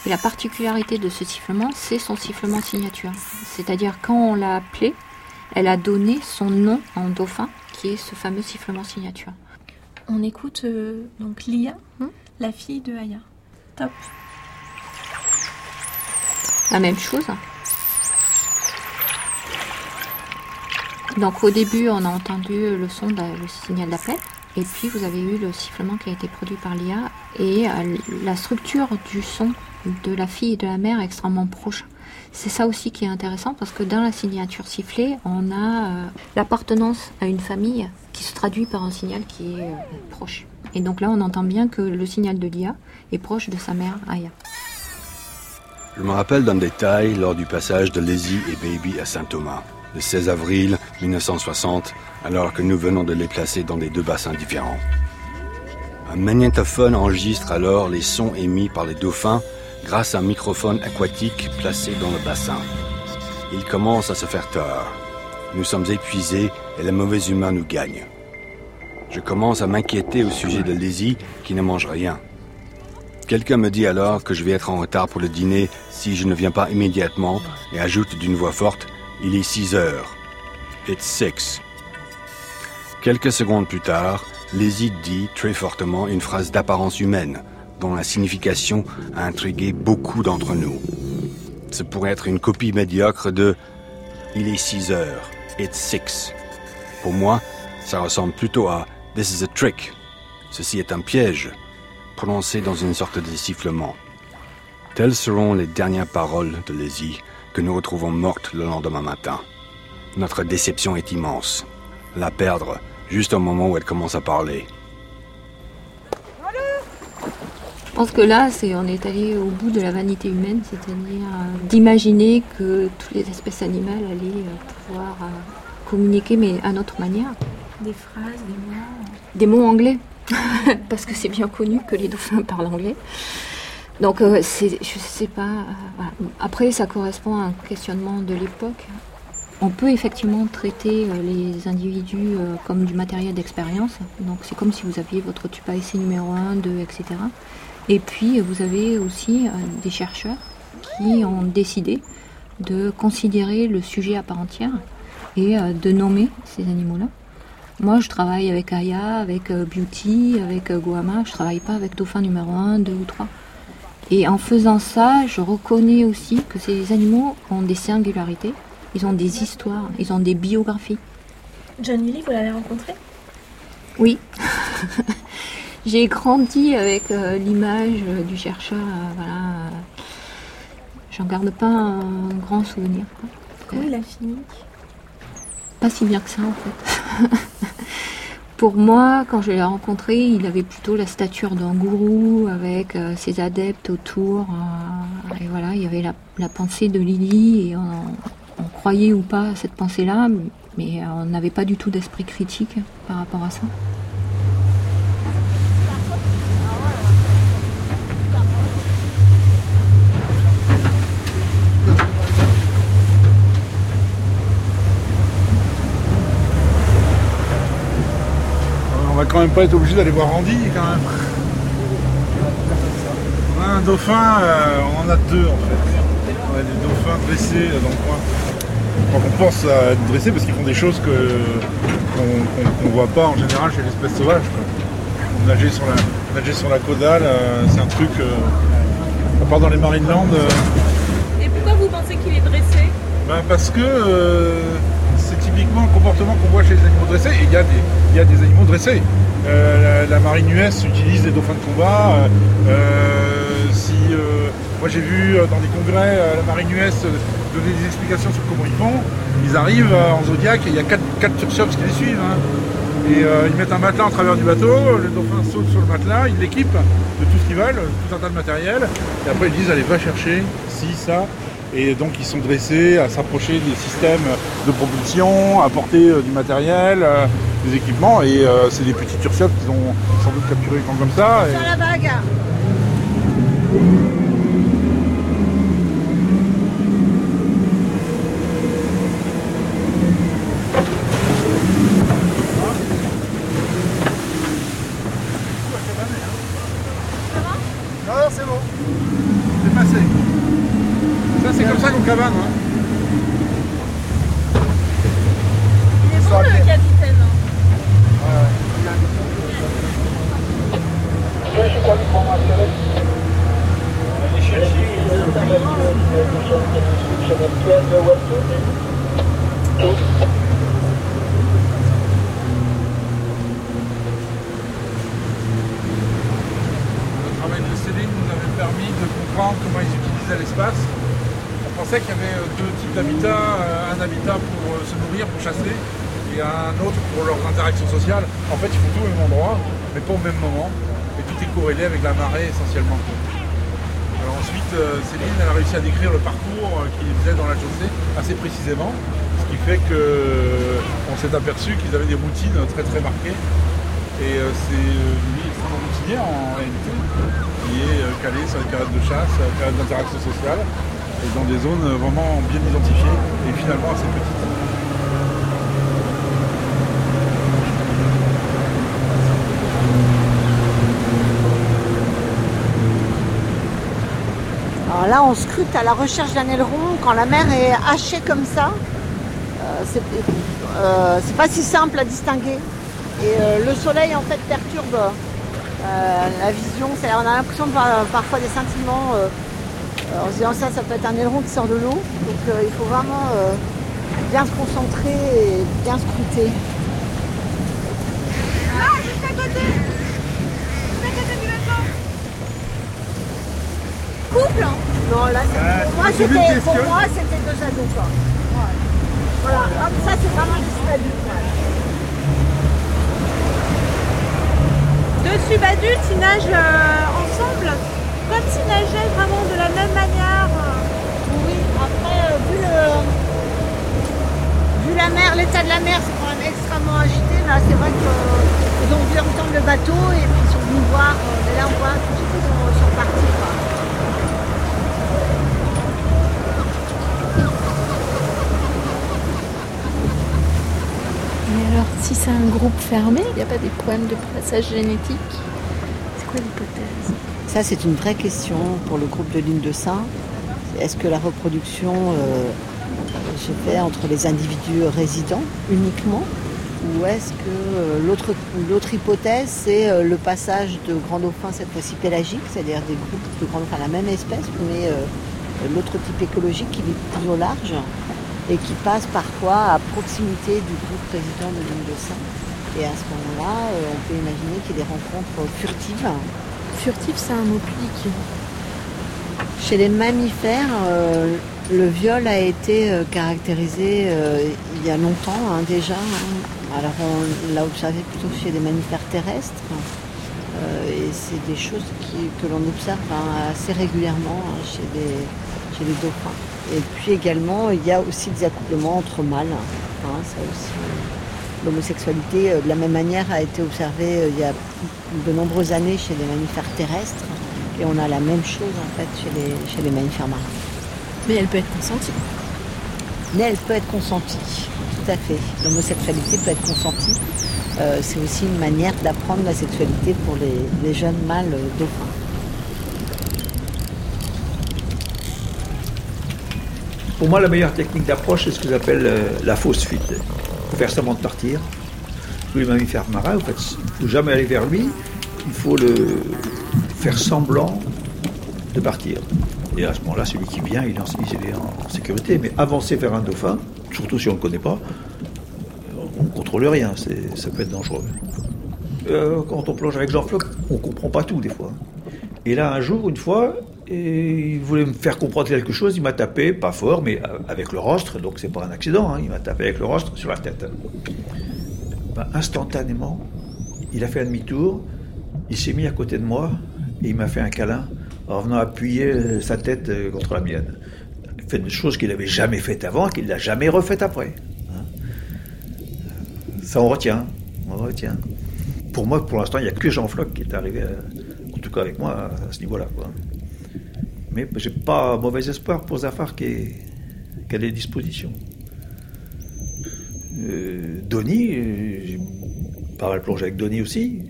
Et la particularité de ce sifflement, c'est son sifflement signature. C'est-à-dire quand on l'a appelée, elle a donné son nom en dauphin, qui est ce fameux sifflement signature. On écoute euh, donc Lia, la fille de Aya. Top. La même chose. Donc au début, on a entendu le son, de- le signal d'appel. Et puis vous avez eu le sifflement qui a été produit par l'IA. Et euh, la structure du son de la fille et de la mère est extrêmement proche. C'est ça aussi qui est intéressant parce que dans la signature sifflée, on a euh, l'appartenance à une famille qui se traduit par un signal qui est euh, proche. Et donc là, on entend bien que le signal de l'IA est proche de sa mère, Aya. Je me rappelle d'un détail lors du passage de Lazy et Baby à Saint-Thomas, le 16 avril 1960, alors que nous venons de les placer dans des deux bassins différents. Un magnétophone enregistre alors les sons émis par les dauphins grâce à un microphone aquatique placé dans le bassin. Il commence à se faire tard. Nous sommes épuisés et la mauvaise humeur nous gagne. Je commence à m'inquiéter au sujet de Lazy qui ne mange rien. Quelqu'un me dit alors que je vais être en retard pour le dîner si je ne viens pas immédiatement et ajoute d'une voix forte Il est 6 heures. It's six. Quelques secondes plus tard, Lazy dit très fortement une phrase d'apparence humaine dont la signification a intrigué beaucoup d'entre nous. Ce pourrait être une copie médiocre de Il est 6 heures. It's six. Pour moi, ça ressemble plutôt à This is a trick. Ceci est un piège prononcé dans une sorte de sifflement. Telles seront les dernières paroles de Lazy que nous retrouvons morte le lendemain matin. Notre déception est immense. La perdre juste au moment où elle commence à parler. Je pense que là, c'est, on est allé au bout de la vanité humaine, c'est-à-dire euh, d'imaginer que toutes les espèces animales allaient euh, pouvoir euh, communiquer, mais à notre manière. Des phrases, des mots. Des mots anglais, parce que c'est bien connu que les dauphins parlent anglais. Donc, euh, c'est, je sais pas. euh. Après, ça correspond à un questionnement de l'époque. On peut effectivement traiter euh, les individus comme du matériel d'expérience. Donc, c'est comme si vous aviez votre à essai numéro 1, 2, etc. Et puis, vous avez aussi des chercheurs qui ont décidé de considérer le sujet à part entière et de nommer ces animaux-là. Moi, je travaille avec Aya, avec euh, Beauty, avec euh, Guama. Je travaille pas avec dauphin numéro 1, 2 ou 3. Et en faisant ça, je reconnais aussi que ces animaux ont des singularités, ils ont des histoires, ils ont des biographies. John Lee, vous l'avez rencontré? Oui. J'ai grandi avec euh, l'image du chercheur. euh, voilà. J'en garde pas un grand souvenir. quoi. Comment il a fini? Pas si bien que ça en fait. Pour moi, quand je l'ai rencontré, il avait plutôt la stature d'un gourou avec euh, ses adeptes autour. euh, et voilà, il y avait la, pensée de Lily et on croyait ou pas à cette pensée-là, mais on n'avait pas du tout d'esprit critique par rapport à ça. On va quand même pas être obligé d'aller voir Randy quand même. On a un dauphin, euh, on en a deux en fait. On a des dauphins dressés dans le coin. Donc on pense à être dressés parce qu'ils font des choses que qu'on qu'on voit pas en général chez l'espèce sauvage. quoi. Nager sur la, nager sur la caudale, euh, c'est un truc. euh, à part dans les Marineland. Et pourquoi vous pensez qu'il est dressé? Ben, parce que c'est typiquement le comportement qu'on voit chez les animaux dressés. Et il y, a des- il y a des animaux dressés. Euh, la, marine US utilise des dauphins de combat. euh, euh, euh, moi j'ai vu dans des congrès la marine US donner des explications sur comment ils font. Ils arrivent en Zodiac et il y a 4, quatre qui les suivent. hein. Et ils mettent un matelas en travers du bateau, le dauphin saute sur le matelas, ils l'équipent de tout ce qu'ils veulent, tout un tas de matériel. Et après ils disent allez va chercher ci, ça. Et donc ils sont dressés à s'approcher des systèmes de propulsion, à apporter euh, du matériel, euh, des équipements. Et euh, c'est des petits tursubs qu'ils ont sans doute capturés quand comme ça. Non, non, c'est bon. C'est passé. Ça, c'est comme ça qu'on cabane. Hein. Il est bon le capitaine. Le travail de Céline nous avait permis de comprendre comment ils utilisaient l'espace. On pensait qu'il y avait euh, deux types d'habitats, euh, un habitat pour euh, se nourrir, pour chasser, et autre pour leurs interactions sociales. En fait, ils font tout au même endroit, mais pas au même moment, et tout est corrélé avec la marée essentiellement. Alors ensuite, euh, Céline elle a réussi à décrire le parcours euh, qu'ils faisaient dans la chaussée assez précisément, ce qui fait qu'on s'est aperçu qu'ils avaient des routines très très marquées. Et euh, c'est euh, lui extrêmement routinier en réalité, qui est euh, calé sur les périodes de chasse, les périodes d'interaction sociale, et dans des zones euh, vraiment bien identifiées et finalement assez petites. Là, on scrute à la recherche d'un aileron quand la mer est hachée comme ça. Euh, c'est euh, c'est pas si simple à distinguer. Et euh, le soleil en fait perturbe la vision. On a l'impression de voir parfois des euh, en se disant ça, ça peut être un aileron qui sort de l'eau. Donc il faut vraiment bien se concentrer et bien scruter. Juste à côté du bateau. Couple Non, là, moi, celui c'était pour moi, c'était deux ados. Quoi. Ouais. Voilà, ça c'est vraiment des adultes. ouais. Deux subadultes, ils nagent euh, ensemble, comme s'ils nageaient vraiment de la même manière. Oui, après, euh, vu, le, vu la mer, l'état de la mer, c'est quand même extrêmement agité. Là, c'est vrai qu'ils ont vu entendre le bateau et puis ils sont venus voir. euh, mais là, on voit tout de suite qu'ils sont, sont partis. quoi. Si c'est un groupe fermé, il n'y a pas des problèmes de passage génétique C'est quoi l'hypothèse Ça, c'est une vraie question pour le groupe de l'île de Saint. Est-ce que la reproduction euh, se fait entre les individus résidents uniquement ou est-ce que euh, l'autre, l'autre hypothèse, c'est euh, le passage de grands dauphins, cette fois-ci pélagiques, c'est-à-dire des groupes de grands dauphins, la même espèce, mais euh, l'autre type écologique qui est plus au large et qui passe parfois à proximité du groupe résident de l'île de Saint. Et à ce moment-là, euh, on peut imaginer qu'il y ait des rencontres furtives. Furtif, c'est un mot pliqué. Chez les mammifères, euh, le viol a été euh, caractérisé euh, il y a longtemps hein, déjà. hein. Alors on l'a observé plutôt chez les mammifères terrestres. Et c'est des choses qui- que l'on observe hein, assez régulièrement chez, les, chez les dauphins. Et puis également, il y a aussi des accouplements entre mâles. hein, ça aussi, L'homosexualité, euh, de la même manière, a été observée euh, il y a de nombreuses années chez les mammifères terrestres. Et on a la même chose en fait chez les, chez les mammifères marins. Mais elle peut être consentie. Mais elle peut être consentie, tout à fait. L'homosexualité peut être consentie. Euh, c'est aussi une manière d'apprendre la sexualité pour les, les jeunes mâles dauphins. Pour moi, la meilleure technique d'approche, c'est ce que j'appelle euh, la fausse fuite. Il faut faire semblant de partir. Tous les mammifères marins, en fait, il ne faut jamais aller vers lui. Il faut le faire semblant de partir. Et à ce moment-là, celui qui vient, il est, en, il est en sécurité. Mais avancer vers un dauphin, surtout si on ne le connaît pas, on ne contrôle rien. Ça peut être dangereux. Euh, quand on plonge avec Jean Floc, on ne comprend pas tout des fois. Et là, un jour, une fois, Et il voulait me faire comprendre quelque chose, il m'a tapé, pas fort, mais euh, avec le rostre, donc c'est pas un accident, hein, il m'a tapé avec le rostre sur la tête. Ben, instantanément, il a fait un demi-tour, il s'est mis à côté de moi et il m'a fait un câlin en venant appuyer euh, sa tête euh, contre la mienne. Fait une chose qu'il n'avait jamais faite avant qu'il n'a jamais refaite après. Hein. Ça, on retient. On retient. Pour moi, pour l'instant, il n'y a que Jean Floch qui est arrivé, en tout cas avec moi, à ce niveau-là. Mais j'ai pas mauvais espoir pour Zafar qui, a des dispositions. Euh, Donny, euh, j'ai pas mal plongé avec Donny aussi.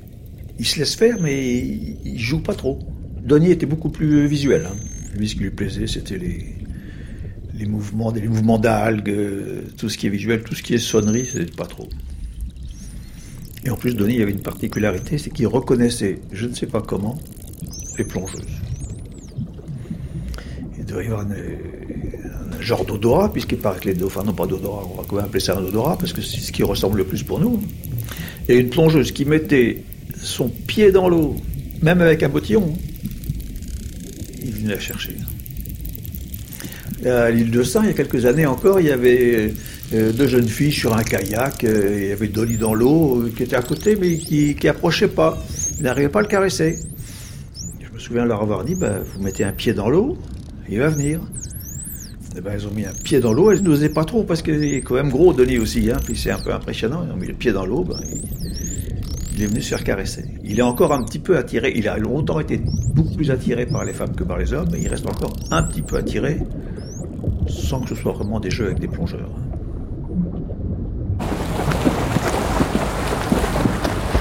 Il se laisse faire, mais il, joue pas trop. Donny était beaucoup plus visuel. hein. Lui, ce qui lui plaisait, c'était les, mouvements, les mouvements d'algues, euh, tout ce qui est visuel, tout ce qui est sonnerie, c'était pas trop. Et en plus, Donny avait une particularité, c'est qu'il reconnaissait, je ne sais pas comment, les plongeuses. Devait y avoir un, un genre d'odorat, puisqu'il paraît que les dauphins n'ont pas d'odorat. On va quand même appeler ça un odorat, parce que c'est ce qui ressemble le plus pour nous. Et une plongeuse qui mettait son pied dans l'eau, même avec un bottillon, il venait la chercher. À l'île de Saint, il y a quelques années encore, il y avait euh, deux jeunes filles sur un kayak, euh, il y avait Dolly dans l'eau, euh, qui était à côté, mais qui, qui approchait pas. Il n'arrivait pas à le caresser. Je me souviens leur avoir dit, bah, vous mettez un pied dans l'eau, il va venir. Eh ben, elles ont mis un pied dans l'eau, elles n'osaient pas trop, parce qu'il est quand même gros, Denis aussi, hein, puis c'est un peu impressionnant, ils ont mis le pied dans l'eau, ben, il, il est venu se faire caresser. Il est encore un petit peu attiré, il a longtemps été beaucoup plus attiré par les femmes que par les hommes, mais il reste encore un petit peu attiré, sans que ce soit vraiment des jeux avec des plongeurs.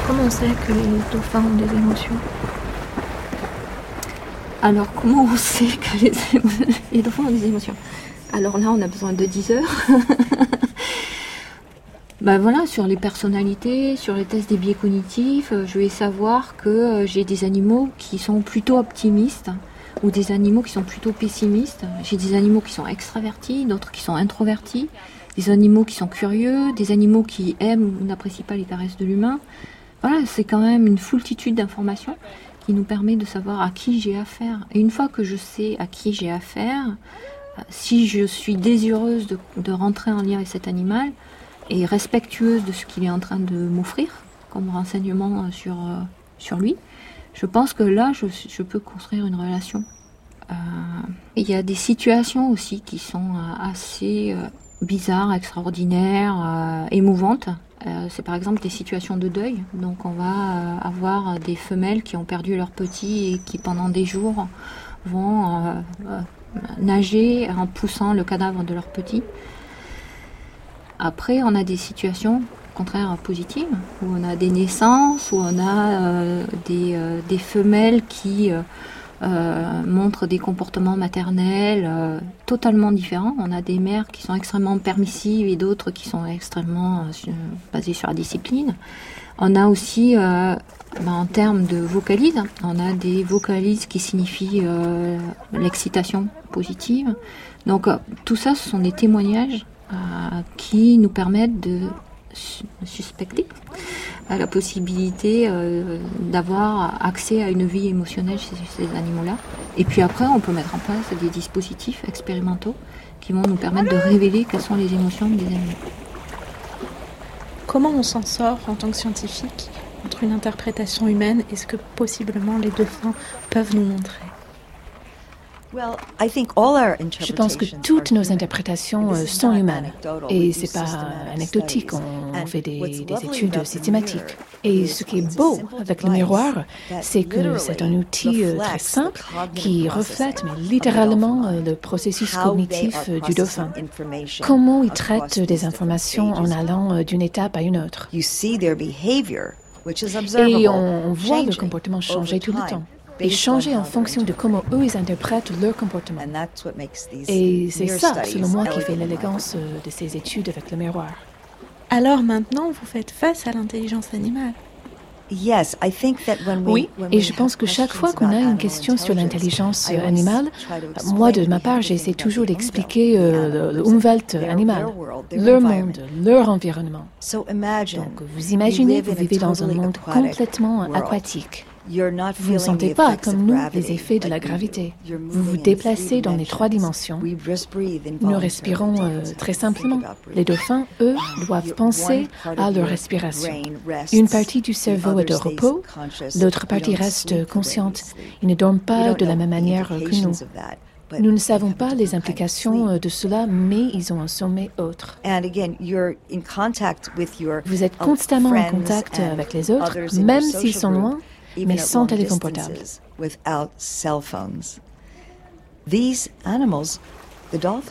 Comment on sait que les dauphins ont des émotions? Alors, comment on sait que les, les dauphins ont des émotions Alors là, on a besoin de 10 heures. bah voilà, sur les personnalités, sur les tests des biais cognitifs, euh, je vais savoir que euh, j'ai des animaux qui sont plutôt optimistes ou des animaux qui sont plutôt pessimistes. J'ai des animaux qui sont extravertis, d'autres qui sont introvertis, des animaux qui sont curieux, des animaux qui aiment ou n'apprécient pas les caresses de l'humain. Voilà, c'est quand même une foultitude d'informations qui nous permet de savoir à qui j'ai affaire. Et une fois que je sais à qui j'ai affaire, euh, si je suis désireuse de, rentrer en lien avec cet animal et respectueuse de ce qu'il est en train de m'offrir comme renseignement euh, sur, euh, sur lui, je pense que là, je, peux construire une relation. Il y a des situations aussi qui sont assez bizarres, extraordinaires, euh, émouvantes. Euh, c'est par exemple des situations de deuil. Donc on va euh, avoir des femelles qui ont perdu leur petit et qui pendant des jours vont nager en poussant le cadavre de leur petit. Après, on a des situations contraire positives, où on a des naissances, où on a des, femelles qui euh, montrent des comportements maternels euh, totalement différents. On a des mères qui sont extrêmement permissives et d'autres qui sont extrêmement euh, basées sur la discipline. On a aussi, euh, ben, en termes de vocalises, on a des vocalises qui signifient l'excitation positive. Donc tout ça, ce sont des témoignages qui nous permettent de su- suspecter la possibilité euh, d'avoir accès à une vie émotionnelle chez ces animaux-là. Et puis après, on peut mettre en place des dispositifs expérimentaux qui vont nous permettre de révéler quelles sont les émotions des animaux. Comment on s'en sort en tant que scientifique entre une interprétation humaine et ce que possiblement les dauphins peuvent nous montrer? Je pense que toutes nos interprétations euh, sont humaines. Et c'est pas anecdotique, on fait des, des études systématiques. Et ce qui est beau avec le miroir, c'est que c'est un outil euh, très simple qui reflète mais littéralement euh, le processus cognitif du dauphin. Comment il traite des informations en allant d'une étape à une autre. Et on voit le comportement changer tout le temps. Et changer en fonction de comment eux ils interprètent leur comportement. Et c'est ça, selon moi, qui fait l'élégance euh, de ces études avec le miroir. Alors maintenant, vous faites face à l'intelligence animale. Oui, et je pense que chaque fois qu'on a une question sur l'intelligence euh, animale, moi de ma part, j'essaie toujours d'expliquer euh, le, le Umwelt animal, leur monde, leur environnement. Donc vous imaginez, vous vivez dans un monde complètement aquatique. Vous ne sentez pas, comme nous, les effets de la gravité. Vous vous déplacez dans les trois dimensions. Nous respirons euh, très simplement. Les dauphins, eux, doivent penser à leur respiration. Une partie du cerveau est de repos, l'autre partie reste consciente. Ils ne dorment pas de la même manière que nous. Nous ne savons pas les implications euh, de cela, mais ils ont un sommet autre. Vous êtes constamment en contact avec les autres, même s'ils sont loin, mais sans téléphone portable.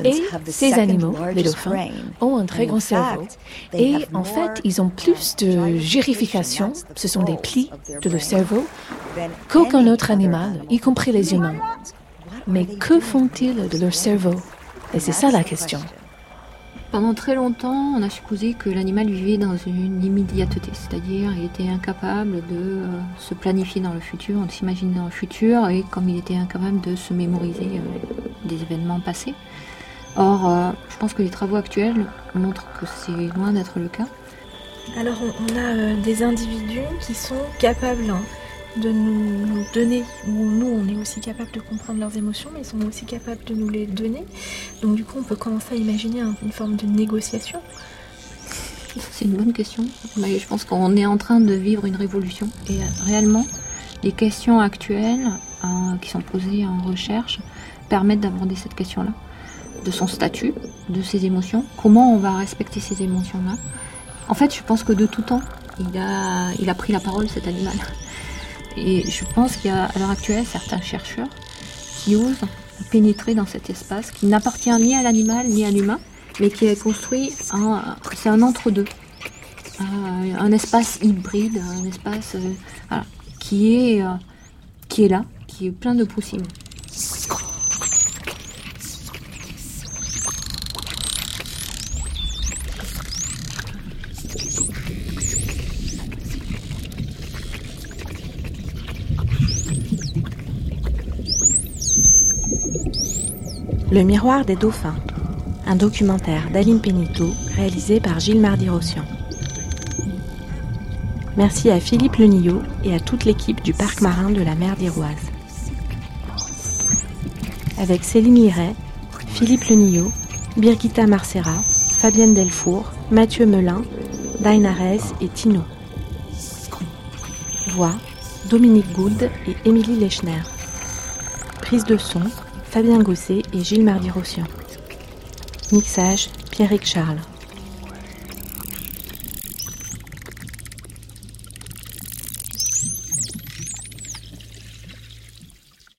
Et ces animaux, les dauphins, ont un très grand cerveau. Et en fait, ils ont plus de girification, ce sont des plis de leur cerveau, qu'aucun autre animal, y compris les humains. Mais que font-ils de leur cerveau? Et c'est ça la question. Pendant très longtemps, on a supposé que l'animal vivait dans une immédiateté, c'est-à-dire il était incapable de euh, se planifier dans le futur, de s'imaginer dans le futur, et comme il était incapable de se mémoriser euh, des événements passés. Or, euh, je pense que les travaux actuels montrent que c'est loin d'être le cas. Alors, on a des individus qui sont capables hein, de nous donner, nous on est aussi capable de comprendre leurs émotions, mais ils sont aussi capables de nous les donner. Donc du coup on peut commencer à imaginer une forme de négociation. C'est une bonne question. Je pense qu'on est en train de vivre une révolution. Et réellement, les questions actuelles euh, qui sont posées en recherche permettent d'aborder cette question-là. De son statut, de ses émotions, comment on va respecter ces émotions-là. En fait, je pense que de tout temps, il a pris la parole, cet animal. Et je pense qu'il y a à l'heure actuelle certains chercheurs qui osent pénétrer dans cet espace qui n'appartient ni à l'animal ni à l'humain, mais qui est construit c'est un entre-deux, euh, un espace hybride, un espace euh, qui est euh, qui est là, qui est plein de possibles. Le miroir des dauphins, un documentaire d'Aline Pénito réalisé par Gilles Mardy-Rossian. Merci à Philippe Lenillot et à toute l'équipe du parc marin de la mer d'Iroise. Avec Céline Liret, Philippe Lenillot, Birgitta Marcera, Fabienne Delfour, Mathieu Melin, Dainares et Tino. Voix Dominique Gould et Émilie Lechner. Prise de son Fabien Gosset et Gilles Mardy-Rossian. Mixage Pierrick Charles.